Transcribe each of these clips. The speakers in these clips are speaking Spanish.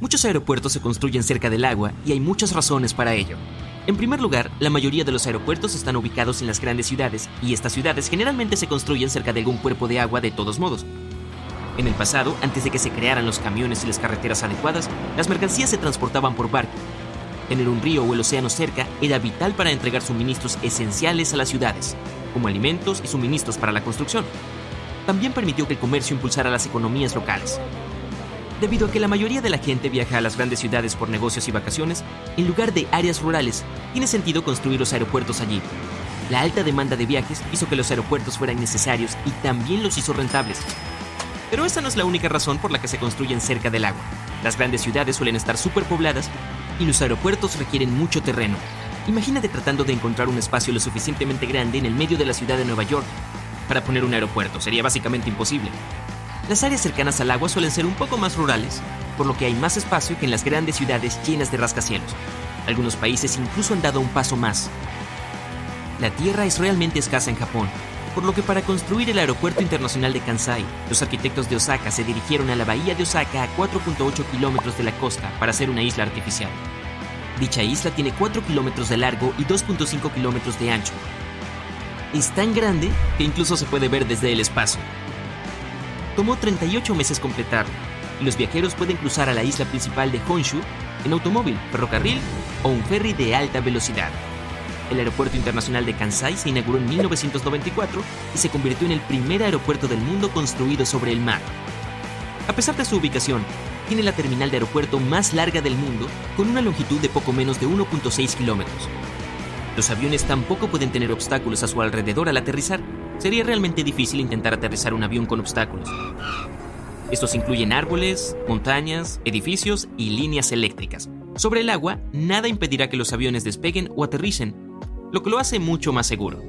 Muchos aeropuertos se construyen cerca del agua y hay muchas razones para ello. En primer lugar, la mayoría de los aeropuertos están ubicados en las grandes ciudades y estas ciudades generalmente se construyen cerca de algún cuerpo de agua de todos modos. En el pasado, antes de que se crearan los camiones y las carreteras adecuadas, las mercancías se transportaban por barco. Tener un río o el océano cerca era vital para entregar suministros esenciales a las ciudades, como alimentos y suministros para la construcción. También permitió que el comercio impulsara las economías locales. Debido a que la mayoría de la gente viaja a las grandes ciudades por negocios y vacaciones, en lugar de áreas rurales, tiene sentido construir los aeropuertos allí. La alta demanda de viajes hizo que los aeropuertos fueran necesarios y también los hizo rentables. Pero esa no es la única razón por la que se construyen cerca del agua. Las grandes ciudades suelen estar superpobladas y los aeropuertos requieren mucho terreno. Imagínate tratando de encontrar un espacio lo suficientemente grande en el medio de la ciudad de Nueva York para poner un aeropuerto. Sería básicamente imposible. Las áreas cercanas al agua suelen ser un poco más rurales, por lo que hay más espacio que en las grandes ciudades llenas de rascacielos. Algunos países incluso han dado un paso más. La tierra es realmente escasa en Japón, por lo que para construir el aeropuerto internacional de Kansai, los arquitectos de Osaka se dirigieron a la bahía de Osaka a 4.8 kilómetros de la costa para hacer una isla artificial. Dicha isla tiene 4 kilómetros de largo y 2.5 kilómetros de ancho. Es tan grande que incluso se puede ver desde el espacio. Tomó 38 meses completarlo, y los viajeros pueden cruzar a la isla principal de Honshu en automóvil, ferrocarril o un ferry de alta velocidad. El Aeropuerto Internacional de Kansai se inauguró en 1994 y se convirtió en el primer aeropuerto del mundo construido sobre el mar. A pesar de su ubicación, tiene la terminal de aeropuerto más larga del mundo con una longitud de poco menos de 1.6 kilómetros. Los aviones tampoco pueden tener obstáculos a su alrededor al aterrizar. Sería realmente difícil intentar aterrizar un avión con obstáculos. Estos incluyen árboles, montañas, edificios y líneas eléctricas. Sobre el agua, nada impedirá que los aviones despeguen o aterricen, lo que lo hace mucho más seguro.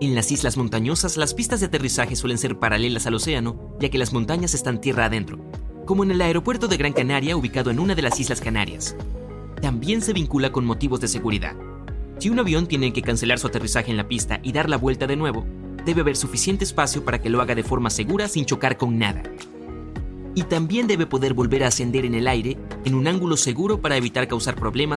En las islas montañosas, las pistas de aterrizaje suelen ser paralelas al océano, ya que las montañas están tierra adentro, como en el aeropuerto de Gran Canaria ubicado en una de las Islas Canarias. También se vincula con motivos de seguridad. Si un avión tiene que cancelar su aterrizaje en la pista y dar la vuelta de nuevo, debe haber suficiente espacio para que lo haga de forma segura sin chocar con nada. Y también debe poder volver a ascender en el aire en un ángulo seguro para evitar causar problemas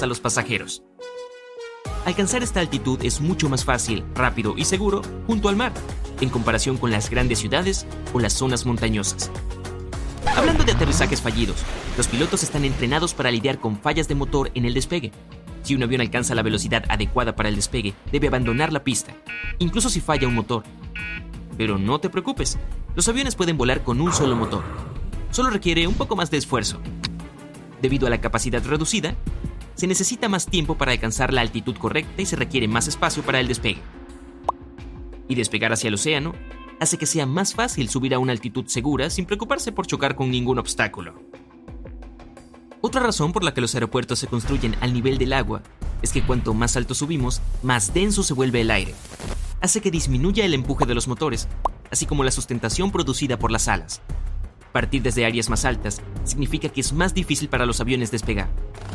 A los pasajeros. Alcanzar esta altitud es mucho más fácil, rápido y seguro junto al mar, en comparación con las grandes ciudades o las zonas montañosas. Hablando de aterrizajes fallidos, los pilotos están entrenados para lidiar con fallas de motor en el despegue. Si un avión alcanza la velocidad adecuada para el despegue, debe abandonar la pista, incluso si falla un motor. Pero no te preocupes, los aviones pueden volar con un solo motor. Solo requiere un poco más de esfuerzo. Debido a la capacidad reducida, se necesita más tiempo para alcanzar la altitud correcta y se requiere más espacio para el despegue. Y despegar hacia el océano hace que sea más fácil subir a una altitud segura sin preocuparse por chocar con ningún obstáculo. Otra razón por la que los aeropuertos se construyen al nivel del agua es que cuanto más alto subimos, más denso se vuelve el aire. Hace que disminuya el empuje de los motores, así como la sustentación producida por las alas. Partir desde áreas más altas significa que es más difícil para los aviones despegar.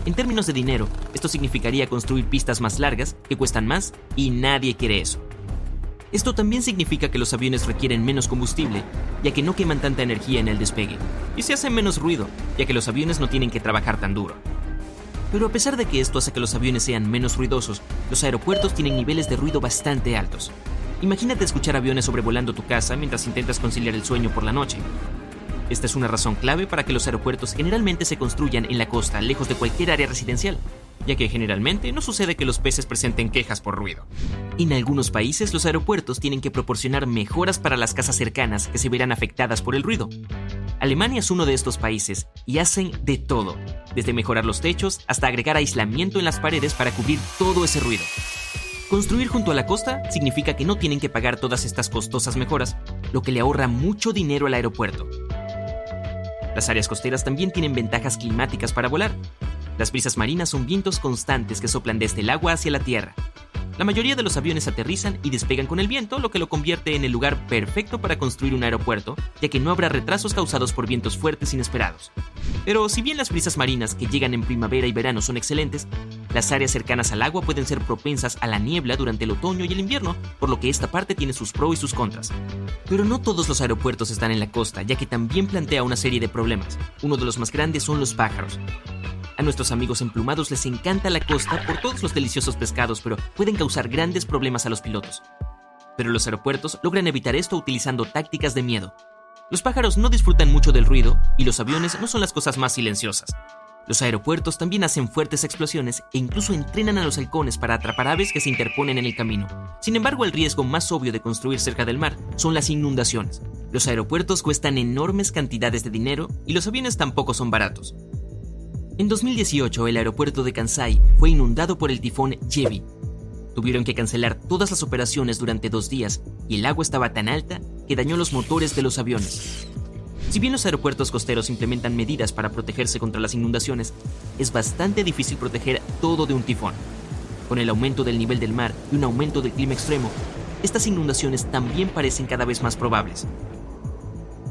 En términos de dinero, esto significaría construir pistas más largas, que cuestan más, y nadie quiere eso. Esto también significa que los aviones requieren menos combustible, ya que no queman tanta energía en el despegue, y se hace menos ruido, ya que los aviones no tienen que trabajar tan duro. Pero a pesar de que esto hace que los aviones sean menos ruidosos, los aeropuertos tienen niveles de ruido bastante altos. Imagínate escuchar aviones sobrevolando tu casa mientras intentas conciliar el sueño por la noche. Esta es una razón clave para que los aeropuertos generalmente se construyan en la costa, lejos de cualquier área residencial, ya que generalmente no sucede que los peces presenten quejas por ruido. En algunos países los aeropuertos tienen que proporcionar mejoras para las casas cercanas que se verán afectadas por el ruido. Alemania es uno de estos países y hacen de todo, desde mejorar los techos hasta agregar aislamiento en las paredes para cubrir todo ese ruido. Construir junto a la costa significa que no tienen que pagar todas estas costosas mejoras, lo que le ahorra mucho dinero al aeropuerto. Las áreas costeras también tienen ventajas climáticas para volar. Las brisas marinas son vientos constantes que soplan desde el agua hacia la tierra. La mayoría de los aviones aterrizan y despegan con el viento, lo que lo convierte en el lugar perfecto para construir un aeropuerto, ya que no habrá retrasos causados por vientos fuertes inesperados. Pero si bien las brisas marinas que llegan en primavera y verano son excelentes, las áreas cercanas al agua pueden ser propensas a la niebla durante el otoño y el invierno, por lo que esta parte tiene sus pros y sus contras. Pero no todos los aeropuertos están en la costa, ya que también plantea una serie de problemas. Uno de los más grandes son los pájaros. A nuestros amigos emplumados les encanta la costa por todos los deliciosos pescados, pero pueden causar grandes problemas a los pilotos. Pero los aeropuertos logran evitar esto utilizando tácticas de miedo. Los pájaros no disfrutan mucho del ruido y los aviones no son las cosas más silenciosas. Los aeropuertos también hacen fuertes explosiones e incluso entrenan a los halcones para atrapar aves que se interponen en el camino. Sin embargo, el riesgo más obvio de construir cerca del mar son las inundaciones. Los aeropuertos cuestan enormes cantidades de dinero y los aviones tampoco son baratos. En 2018, el aeropuerto de Kansai fue inundado por el tifón Jebi. Tuvieron que cancelar todas las operaciones durante dos días y el agua estaba tan alta que dañó los motores de los aviones. Si bien los aeropuertos costeros implementan medidas para protegerse contra las inundaciones, es bastante difícil proteger todo de un tifón. Con el aumento del nivel del mar y un aumento del clima extremo, estas inundaciones también parecen cada vez más probables.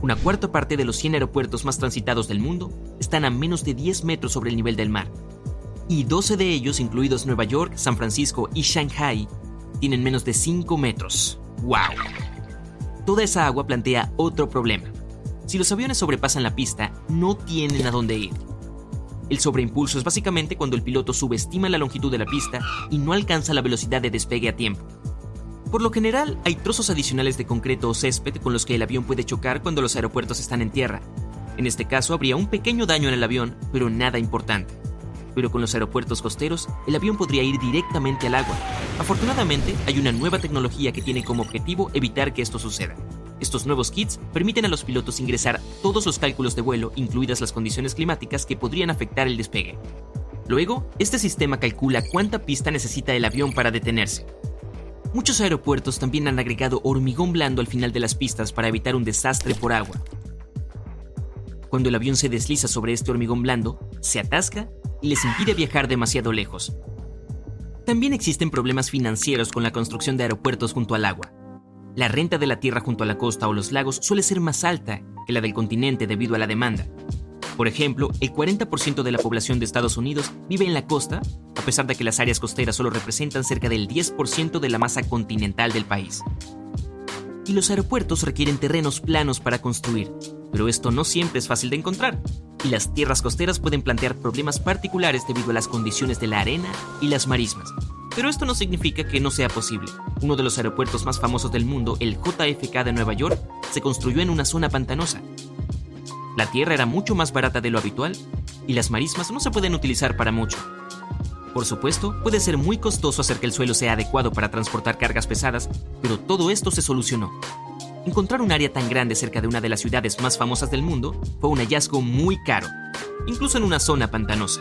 Una cuarta parte de los 100 aeropuertos más transitados del mundo están a menos de 10 metros sobre el nivel del mar. Y 12 de ellos, incluidos Nueva York, San Francisco y Shanghai, tienen menos de 5 metros. ¡Wow! Toda esa agua plantea otro problema. Si los aviones sobrepasan la pista, no tienen a dónde ir. El sobreimpulso es básicamente cuando el piloto subestima la longitud de la pista y no alcanza la velocidad de despegue a tiempo. Por lo general, hay trozos adicionales de concreto o césped con los que el avión puede chocar cuando los aeropuertos están en tierra. En este caso habría un pequeño daño en el avión, pero nada importante. Pero con los aeropuertos costeros, el avión podría ir directamente al agua. Afortunadamente, hay una nueva tecnología que tiene como objetivo evitar que esto suceda. Estos nuevos kits permiten a los pilotos ingresar todos los cálculos de vuelo, incluidas las condiciones climáticas que podrían afectar el despegue. Luego, este sistema calcula cuánta pista necesita el avión para detenerse. Muchos aeropuertos también han agregado hormigón blando al final de las pistas para evitar un desastre por agua. Cuando el avión se desliza sobre este hormigón blando, se atasca y les impide viajar demasiado lejos. También existen problemas financieros con la construcción de aeropuertos junto al agua. La renta de la tierra junto a la costa o los lagos suele ser más alta que la del continente debido a la demanda. Por ejemplo, el 40% de la población de Estados Unidos vive en la costa, a pesar de que las áreas costeras solo representan cerca del 10% de la masa continental del país. Y los aeropuertos requieren terrenos planos para construir, pero esto no siempre es fácil de encontrar, y las tierras costeras pueden plantear problemas particulares debido a las condiciones de la arena y las marismas. Pero esto no significa que no sea posible. Uno de los aeropuertos más famosos del mundo, el JFK de Nueva York, se construyó en una zona pantanosa, la tierra era mucho más barata de lo habitual y las marismas no se pueden utilizar para mucho. Por supuesto, puede ser muy costoso hacer que el suelo sea adecuado para transportar cargas pesadas, pero todo esto se solucionó. Encontrar un área tan grande cerca de una de las ciudades más famosas del mundo fue un hallazgo muy caro, incluso en una zona pantanosa.